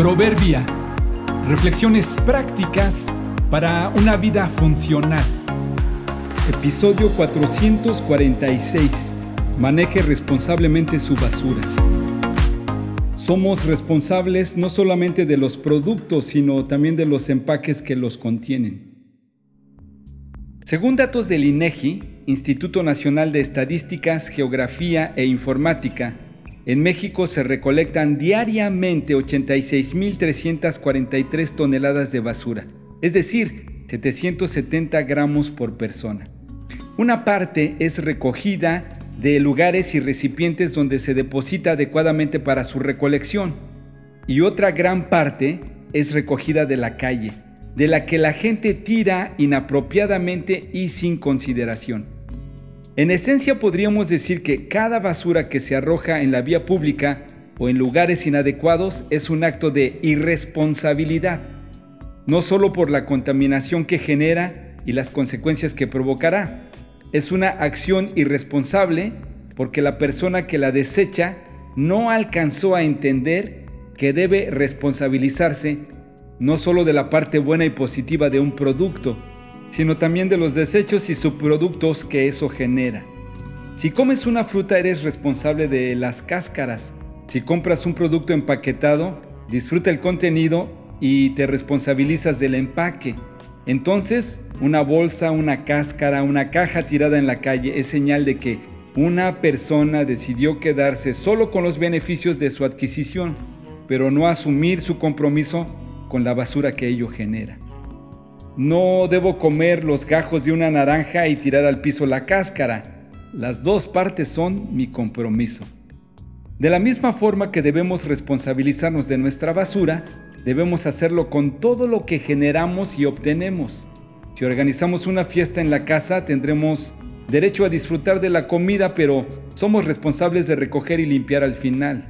Proverbia. Reflexiones prácticas para una vida funcional. Episodio 446. Maneje responsablemente su basura. Somos responsables no solamente de los productos, sino también de los empaques que los contienen. Según datos del INEGI, Instituto Nacional de Estadísticas, Geografía e Informática, en México se recolectan diariamente 86.343 toneladas de basura, es decir, 770 gramos por persona. Una parte es recogida de lugares y recipientes donde se deposita adecuadamente para su recolección y otra gran parte es recogida de la calle, de la que la gente tira inapropiadamente y sin consideración. En esencia podríamos decir que cada basura que se arroja en la vía pública o en lugares inadecuados es un acto de irresponsabilidad, no solo por la contaminación que genera y las consecuencias que provocará, es una acción irresponsable porque la persona que la desecha no alcanzó a entender que debe responsabilizarse no solo de la parte buena y positiva de un producto, sino también de los desechos y subproductos que eso genera. Si comes una fruta eres responsable de las cáscaras. Si compras un producto empaquetado, disfruta el contenido y te responsabilizas del empaque. Entonces, una bolsa, una cáscara, una caja tirada en la calle es señal de que una persona decidió quedarse solo con los beneficios de su adquisición, pero no asumir su compromiso con la basura que ello genera. No debo comer los gajos de una naranja y tirar al piso la cáscara. Las dos partes son mi compromiso. De la misma forma que debemos responsabilizarnos de nuestra basura, debemos hacerlo con todo lo que generamos y obtenemos. Si organizamos una fiesta en la casa, tendremos derecho a disfrutar de la comida, pero somos responsables de recoger y limpiar al final.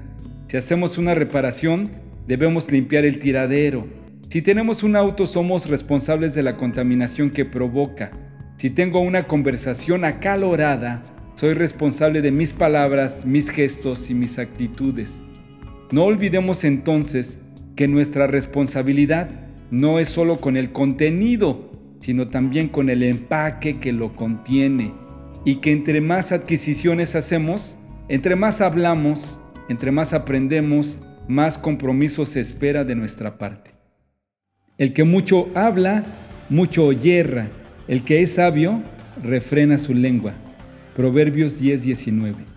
Si hacemos una reparación, debemos limpiar el tiradero, si tenemos un auto somos responsables de la contaminación que provoca. Si tengo una conversación acalorada, soy responsable de mis palabras, mis gestos y mis actitudes. No olvidemos entonces que nuestra responsabilidad no es solo con el contenido, sino también con el empaque que lo contiene. Y que entre más adquisiciones hacemos, entre más hablamos, entre más aprendemos, más compromiso se espera de nuestra parte. El que mucho habla, mucho yerra. El que es sabio, refrena su lengua. Proverbios 10:19.